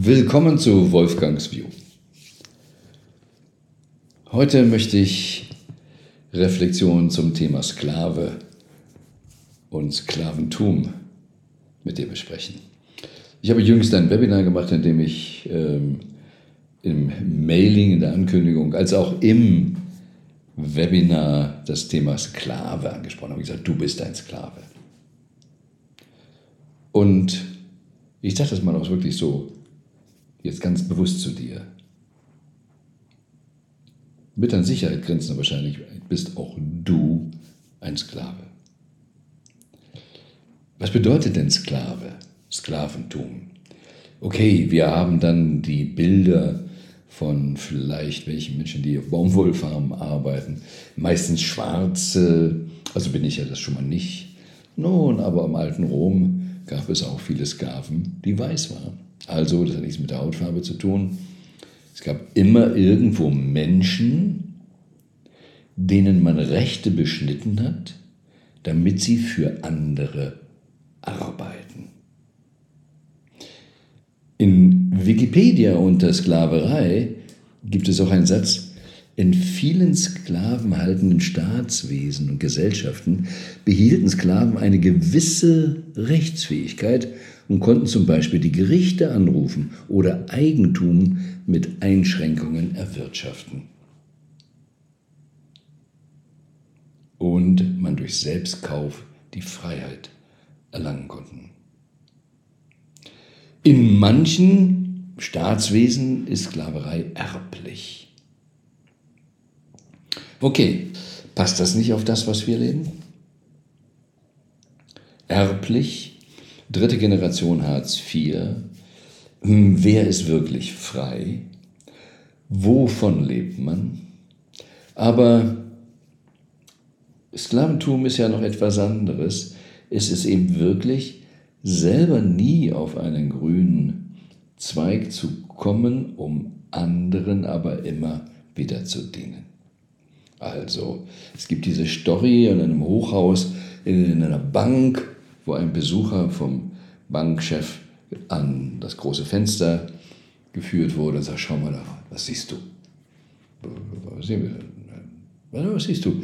Willkommen zu Wolfgangs View. Heute möchte ich Reflexionen zum Thema Sklave und Sklaventum mit dir besprechen. Ich habe jüngst ein Webinar gemacht, in dem ich ähm, im Mailing, in der Ankündigung, als auch im Webinar das Thema Sklave angesprochen habe. Ich gesagt, du bist ein Sklave. Und ich sage das mal auch wirklich so, jetzt ganz bewusst zu dir. Mit an Sicherheit grenzender wahrscheinlich bist auch du ein Sklave. Was bedeutet denn Sklave? Sklaventum. Okay, wir haben dann die Bilder von vielleicht welchen Menschen, die auf Baumwollfarmen arbeiten, meistens schwarze, also bin ich ja das schon mal nicht. Nun, aber im alten Rom gab es auch viele Sklaven, die weiß waren. Also, das hat nichts mit der Hautfarbe zu tun. Es gab immer irgendwo Menschen, denen man Rechte beschnitten hat, damit sie für andere arbeiten. In Wikipedia unter Sklaverei gibt es auch einen Satz, in vielen sklavenhaltenden Staatswesen und Gesellschaften behielten Sklaven eine gewisse Rechtsfähigkeit und konnten zum Beispiel die Gerichte anrufen oder Eigentum mit Einschränkungen erwirtschaften. Und man durch Selbstkauf die Freiheit erlangen konnten. In manchen Staatswesen ist Sklaverei erblich. Okay, passt das nicht auf das, was wir leben? Erblich, dritte Generation Hartz IV. Hm, wer ist wirklich frei? Wovon lebt man? Aber Sklaventum ist ja noch etwas anderes. Es ist eben wirklich selber nie auf einen grünen Zweig zu kommen, um anderen aber immer wieder zu dienen. Also, es gibt diese Story in einem Hochhaus, in einer Bank, wo ein Besucher vom Bankchef an das große Fenster geführt wurde und sagt, schau mal da, was siehst du? Was siehst du?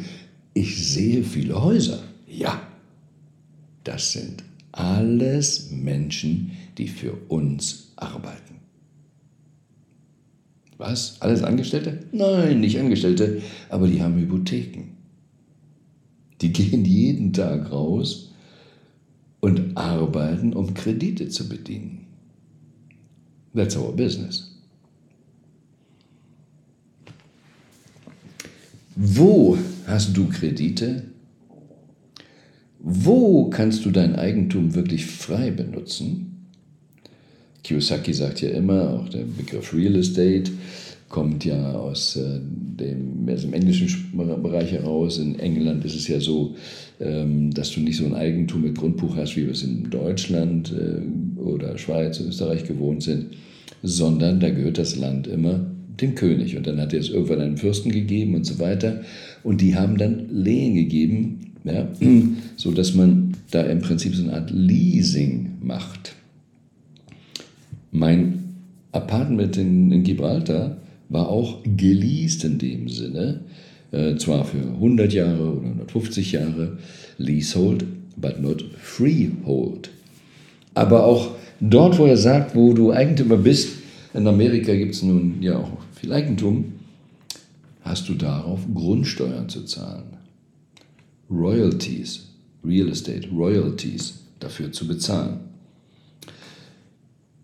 Ich sehe viele Häuser. Ja, das sind alles Menschen, die für uns arbeiten. Was? Alles Angestellte? Nein, nicht Angestellte, aber die haben Hypotheken. Die gehen jeden Tag raus und arbeiten, um Kredite zu bedienen. That's our business. Wo hast du Kredite? Wo kannst du dein Eigentum wirklich frei benutzen? Kiyosaki sagt ja immer, auch der Begriff Real Estate kommt ja aus äh, dem, aus dem englischen Bereich heraus. In England ist es ja so, ähm, dass du nicht so ein Eigentum mit Grundbuch hast, wie wir es in Deutschland äh, oder Schweiz, Österreich gewohnt sind, sondern da gehört das Land immer dem König. Und dann hat er es irgendwann einen Fürsten gegeben und so weiter. Und die haben dann Lehen gegeben, ja, sodass man da im Prinzip so eine Art Leasing macht. Mein Apartment in, in Gibraltar war auch geleast in dem Sinne, äh, zwar für 100 Jahre oder 150 Jahre Leasehold, but not Freehold. Aber auch dort, wo er sagt, wo du Eigentümer bist, in Amerika gibt es nun ja auch viel Eigentum, hast du darauf Grundsteuern zu zahlen. Royalties, Real Estate, Royalties dafür zu bezahlen.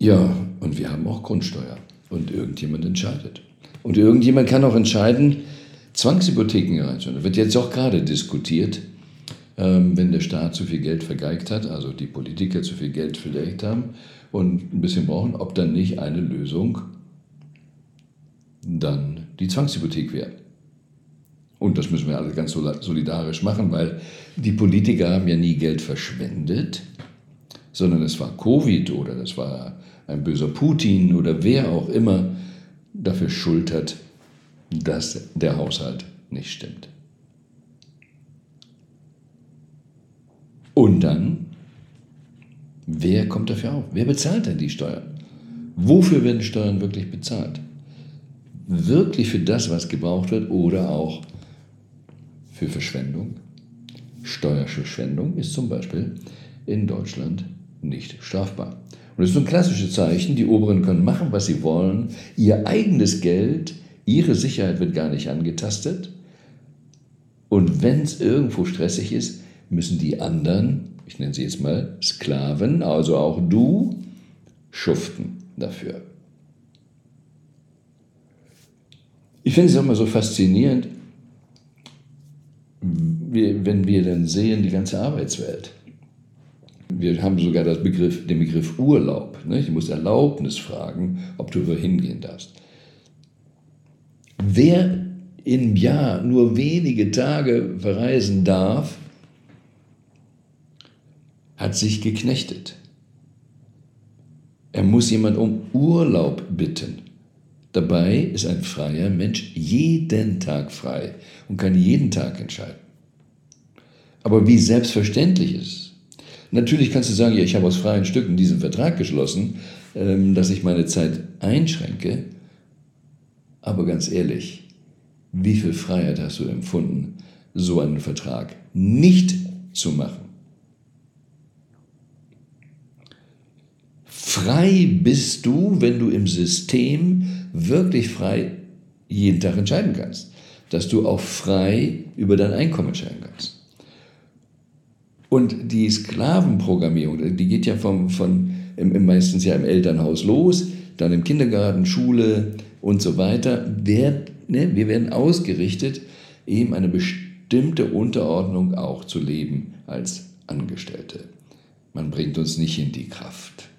Ja, und wir haben auch Grundsteuer. Und irgendjemand entscheidet. Und irgendjemand kann auch entscheiden, Zwangshypotheken reinzuholen. Da wird jetzt auch gerade diskutiert, ähm, wenn der Staat zu viel Geld vergeigt hat, also die Politiker zu viel Geld verlegt haben und ein bisschen brauchen, ob dann nicht eine Lösung dann die Zwangshypothek wäre. Und das müssen wir alle ganz solidarisch machen, weil die Politiker haben ja nie Geld verschwendet, sondern es war Covid oder das war ein böser Putin oder wer auch immer dafür schultert, dass der Haushalt nicht stimmt. Und dann, wer kommt dafür auf? Wer bezahlt denn die Steuern? Wofür werden Steuern wirklich bezahlt? Wirklich für das, was gebraucht wird oder auch für Verschwendung? Steuerverschwendung ist zum Beispiel in Deutschland nicht strafbar. Und das ist so ein klassisches Zeichen, die Oberen können machen, was sie wollen, ihr eigenes Geld, ihre Sicherheit wird gar nicht angetastet. Und wenn es irgendwo stressig ist, müssen die anderen, ich nenne sie jetzt mal Sklaven, also auch du, schuften dafür. Ich finde es auch immer so faszinierend, wenn wir dann sehen, die ganze Arbeitswelt. Wir haben sogar Begriff, den Begriff Urlaub. Ne? Ich muss Erlaubnis fragen, ob du wohin gehen darfst. Wer im Jahr nur wenige Tage verreisen darf, hat sich geknechtet. Er muss jemand um Urlaub bitten. Dabei ist ein freier Mensch jeden Tag frei und kann jeden Tag entscheiden. Aber wie selbstverständlich ist. Natürlich kannst du sagen, ja, ich habe aus freien Stücken diesen Vertrag geschlossen, ähm, dass ich meine Zeit einschränke. Aber ganz ehrlich, wie viel Freiheit hast du empfunden, so einen Vertrag nicht zu machen? Frei bist du, wenn du im System wirklich frei jeden Tag entscheiden kannst. Dass du auch frei über dein Einkommen entscheiden kannst. Und die Sklavenprogrammierung, die geht ja vom, von, im, meistens ja im Elternhaus los, dann im Kindergarten, Schule und so weiter. Wer, ne, wir werden ausgerichtet, eben eine bestimmte Unterordnung auch zu leben als Angestellte. Man bringt uns nicht in die Kraft.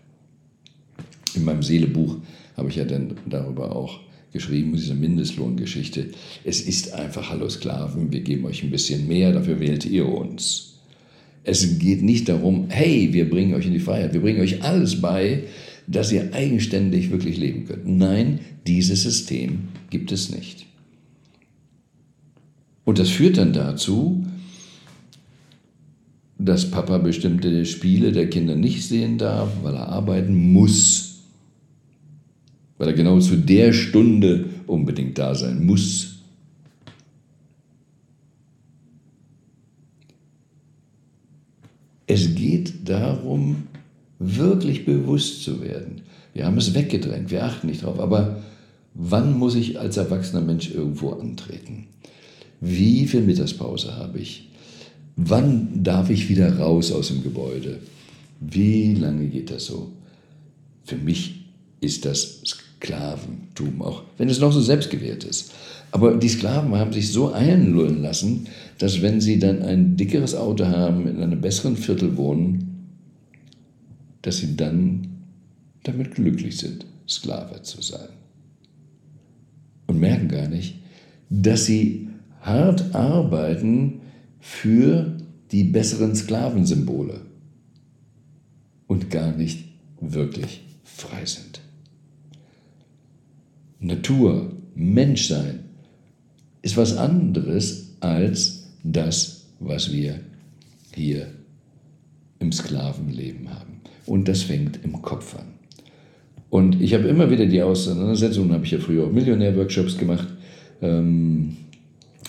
In meinem Seelebuch habe ich ja dann darüber auch geschrieben, diese Mindestlohngeschichte. Es ist einfach, hallo Sklaven, wir geben euch ein bisschen mehr, dafür wählt ihr uns. Es geht nicht darum, hey, wir bringen euch in die Freiheit, wir bringen euch alles bei, dass ihr eigenständig wirklich leben könnt. Nein, dieses System gibt es nicht. Und das führt dann dazu, dass Papa bestimmte Spiele der Kinder nicht sehen darf, weil er arbeiten muss weil er genau zu der Stunde unbedingt da sein muss. Es geht darum, wirklich bewusst zu werden. Wir haben es weggedrängt, wir achten nicht drauf. Aber wann muss ich als erwachsener Mensch irgendwo antreten? Wie viel Mittagspause habe ich? Wann darf ich wieder raus aus dem Gebäude? Wie lange geht das so? Für mich ist das Sklaventum, auch wenn es noch so selbstgewährt ist. Aber die Sklaven haben sich so einlullen lassen, dass wenn sie dann ein dickeres Auto haben, in einem besseren Viertel wohnen, dass sie dann damit glücklich sind, Sklave zu sein. Und merken gar nicht, dass sie hart arbeiten für die besseren Sklavensymbole und gar nicht wirklich frei sind. Natur, Menschsein ist was anderes als das, was wir hier im Sklavenleben haben. Und das fängt im Kopf an. Und ich habe immer wieder die Auseinandersetzung, habe ich ja früher auch Millionär-Workshops gemacht ähm,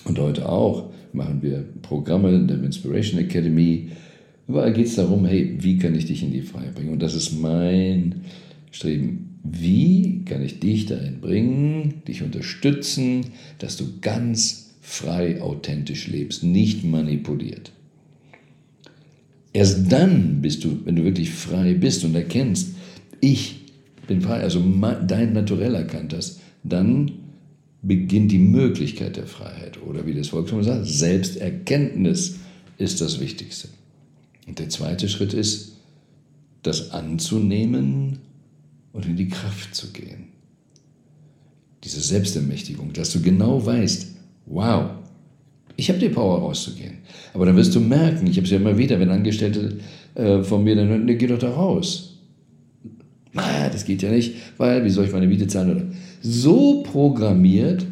und heute auch machen wir Programme der Inspiration Academy. Überall geht es darum, hey, wie kann ich dich in die Freiheit bringen? Und das ist mein Streben wie kann ich dich dahin bringen, dich unterstützen, dass du ganz frei, authentisch lebst, nicht manipuliert. Erst dann bist du, wenn du wirklich frei bist und erkennst, ich bin frei, also dein Naturell erkannt hast, dann beginnt die Möglichkeit der Freiheit. Oder wie das Volksmund sagt, Selbsterkenntnis ist das Wichtigste. Und der zweite Schritt ist, das anzunehmen und in die Kraft zu gehen. Diese Selbstermächtigung, dass du genau weißt, wow, ich habe die Power rauszugehen. Aber dann wirst du merken, ich habe es ja immer wieder, wenn Angestellte äh, von mir dann hören, nee, geh doch da raus. Na, das geht ja nicht, weil wie soll ich meine Miete zahlen? Oder so programmiert,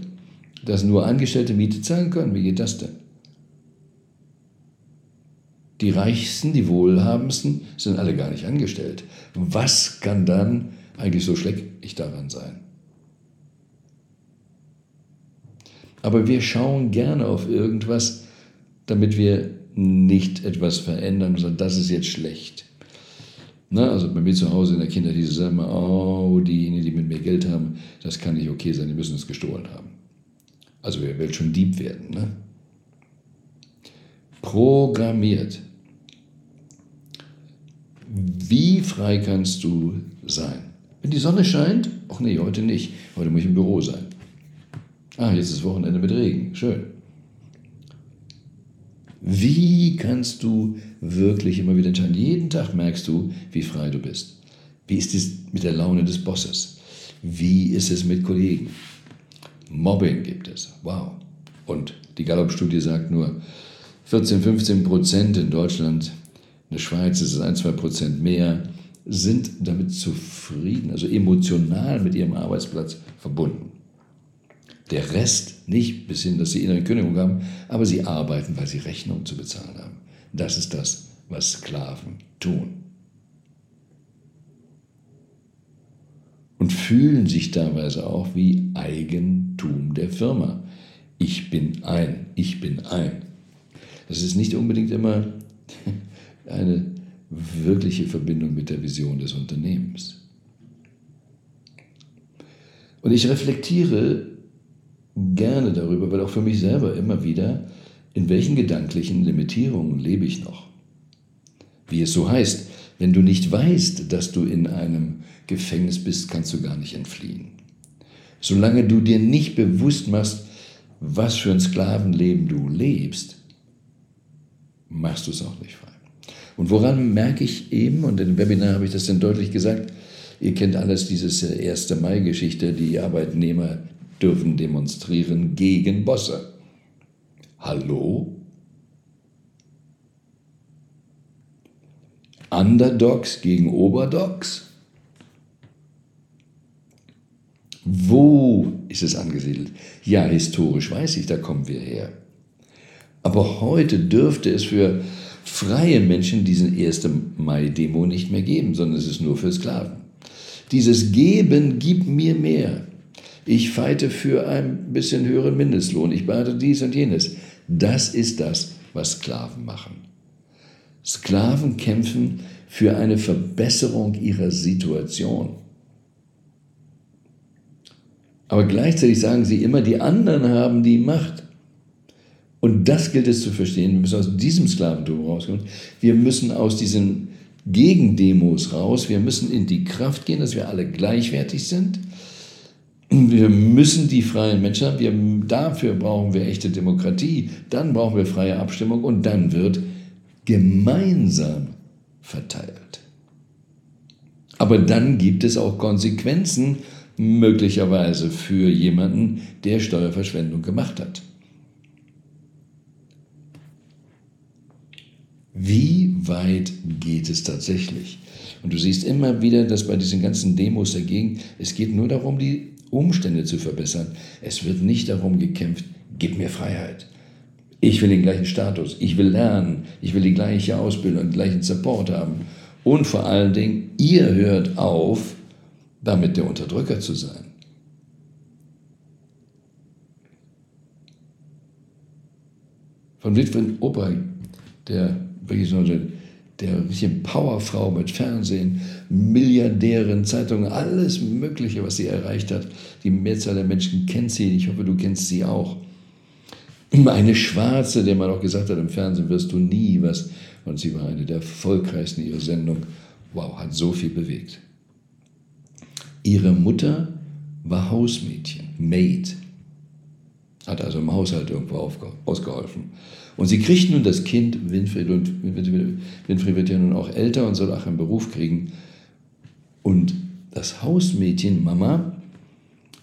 dass nur Angestellte Miete zahlen können. Wie geht das denn? Die Reichsten, die Wohlhabendsten sind alle gar nicht angestellt. Was kann dann eigentlich so schlecht daran sein? Aber wir schauen gerne auf irgendwas, damit wir nicht etwas verändern, sondern das ist jetzt schlecht. Na, also bei mir zu Hause in der Kindheit hieß es immer, oh, diejenigen, die mit mir Geld haben, das kann nicht okay sein, die müssen es gestohlen haben. Also wer will schon Dieb werden? Ne? Programmiert. Wie frei kannst du sein? Wenn die Sonne scheint, ach nee, heute nicht. Heute muss ich im Büro sein. Ah, jetzt ist Wochenende mit Regen. Schön. Wie kannst du wirklich immer wieder entscheiden? Jeden Tag merkst du, wie frei du bist. Wie ist es mit der Laune des Bosses? Wie ist es mit Kollegen? Mobbing gibt es. Wow. Und die Gallup-Studie sagt nur, 14, 15 Prozent in Deutschland, in der Schweiz ist es 1, 2 Prozent mehr, sind damit zufrieden, also emotional mit ihrem Arbeitsplatz verbunden. Der Rest nicht, bis hin, dass sie innere Kündigung haben, aber sie arbeiten, weil sie Rechnungen zu bezahlen haben. Das ist das, was Sklaven tun. Und fühlen sich teilweise auch wie Eigentum der Firma. Ich bin ein, ich bin ein. Das ist nicht unbedingt immer eine wirkliche Verbindung mit der Vision des Unternehmens. Und ich reflektiere gerne darüber, weil auch für mich selber immer wieder, in welchen gedanklichen Limitierungen lebe ich noch? Wie es so heißt, wenn du nicht weißt, dass du in einem Gefängnis bist, kannst du gar nicht entfliehen. Solange du dir nicht bewusst machst, was für ein Sklavenleben du lebst, machst du es auch nicht frei. Und woran merke ich eben, und im Webinar habe ich das dann deutlich gesagt, ihr kennt alles diese 1. Mai-Geschichte, die Arbeitnehmer dürfen demonstrieren gegen Bosse. Hallo? Underdogs gegen Oberdogs? Wo ist es angesiedelt? Ja, historisch weiß ich, da kommen wir her. Aber heute dürfte es für freie Menschen diesen 1. Mai-Demo nicht mehr geben, sondern es ist nur für Sklaven. Dieses Geben gibt mir mehr. Ich feite für ein bisschen höheren Mindestlohn. Ich behalte dies und jenes. Das ist das, was Sklaven machen. Sklaven kämpfen für eine Verbesserung ihrer Situation. Aber gleichzeitig sagen sie immer, die anderen haben die Macht. Und das gilt es zu verstehen. Wir müssen aus diesem Sklaventum rauskommen. Wir müssen aus diesen Gegendemos raus. Wir müssen in die Kraft gehen, dass wir alle gleichwertig sind. Wir müssen die freien Menschen haben. Wir, dafür brauchen wir echte Demokratie. Dann brauchen wir freie Abstimmung und dann wird gemeinsam verteilt. Aber dann gibt es auch Konsequenzen möglicherweise für jemanden, der Steuerverschwendung gemacht hat. Wie weit geht es tatsächlich? Und du siehst immer wieder, dass bei diesen ganzen Demos dagegen, es geht nur darum, die Umstände zu verbessern. Es wird nicht darum gekämpft, gib mir Freiheit. Ich will den gleichen Status, ich will lernen, ich will die gleiche Ausbildung, den gleichen Support haben. Und vor allen Dingen, ihr hört auf, damit der Unterdrücker zu sein. Von Witwen Opa, der wirklich so eine, der bisschen Powerfrau mit Fernsehen, Milliardärin, Zeitungen, alles Mögliche, was sie erreicht hat. Die Mehrzahl der Menschen kennt sie, ich hoffe, du kennst sie auch. Eine Schwarze, der man auch gesagt hat, im Fernsehen wirst du nie was. Und sie war eine der erfolgreichsten ihrer Sendung. Wow, hat so viel bewegt. Ihre Mutter war Hausmädchen, Maid, hat also im Haushalt irgendwo ausgeholfen. Und sie kriegt nun das Kind, Winfried, und Winfried wird ja nun auch älter und soll auch einen Beruf kriegen. Und das Hausmädchen, Mama,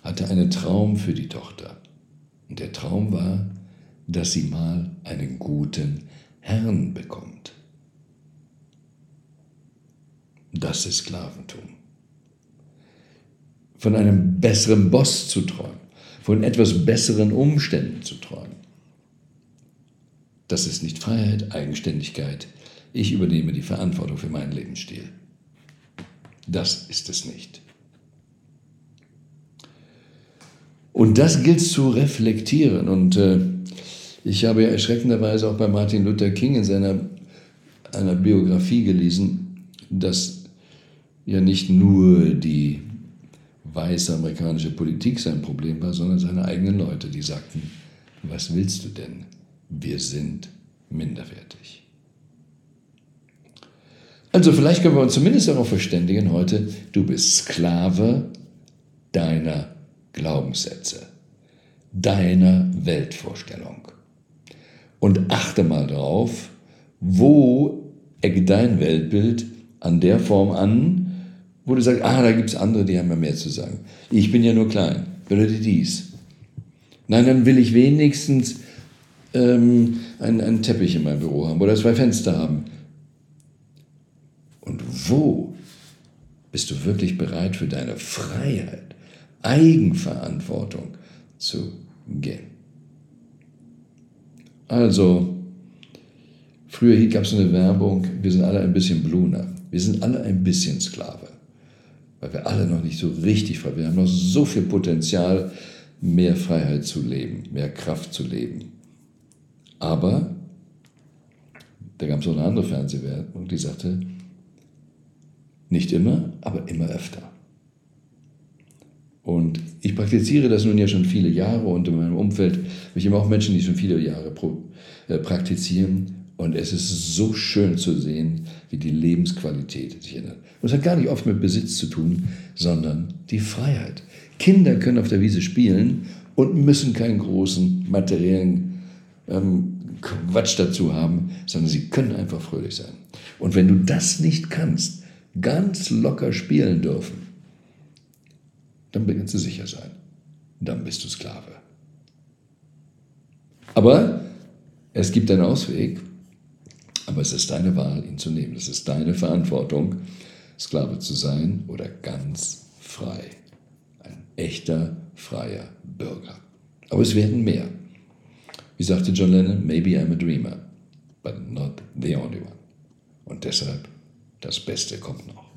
hatte einen Traum für die Tochter. Und der Traum war, dass sie mal einen guten Herrn bekommt. Das ist Sklaventum von einem besseren Boss zu träumen, von etwas besseren Umständen zu träumen. Das ist nicht Freiheit, Eigenständigkeit. Ich übernehme die Verantwortung für meinen Lebensstil. Das ist es nicht. Und das gilt zu reflektieren. Und äh, ich habe ja erschreckenderweise auch bei Martin Luther King in seiner einer Biografie gelesen, dass ja nicht nur die weiße amerikanische Politik sein Problem war, sondern seine eigenen Leute, die sagten, was willst du denn? Wir sind minderwertig. Also vielleicht können wir uns zumindest darauf verständigen heute, du bist Sklave deiner Glaubenssätze, deiner Weltvorstellung. Und achte mal darauf, wo eckt dein Weltbild an der Form an, wo du sagst, ah, da gibt es andere, die haben ja mehr zu sagen. Ich bin ja nur klein, bedeutet dies. Nein, dann will ich wenigstens ähm, einen, einen Teppich in meinem Büro haben oder zwei Fenster haben. Und wo bist du wirklich bereit für deine Freiheit, Eigenverantwortung zu gehen? Also, früher gab es eine Werbung, wir sind alle ein bisschen Bluner. Wir sind alle ein bisschen Sklave. Weil wir alle noch nicht so richtig frei sind. Wir haben noch so viel Potenzial, mehr Freiheit zu leben, mehr Kraft zu leben. Aber da gab es auch eine andere Fernsehwerbung, die sagte, nicht immer, aber immer öfter. Und ich praktiziere das nun ja schon viele Jahre und in meinem Umfeld habe ich immer auch Menschen, die schon viele Jahre äh, praktizieren. Und es ist so schön zu sehen, wie die Lebensqualität sich ändert. Und es hat gar nicht oft mit Besitz zu tun, sondern die Freiheit. Kinder können auf der Wiese spielen und müssen keinen großen materiellen ähm, Quatsch dazu haben, sondern sie können einfach fröhlich sein. Und wenn du das nicht kannst, ganz locker spielen dürfen, dann kannst du sicher sein. Dann bist du Sklave. Aber es gibt einen Ausweg, aber es ist deine Wahl, ihn zu nehmen. Es ist deine Verantwortung, Sklave zu sein oder ganz frei. Ein echter, freier Bürger. Aber es werden mehr. Wie sagte John Lennon, maybe I'm a dreamer, but not the only one. Und deshalb, das Beste kommt noch.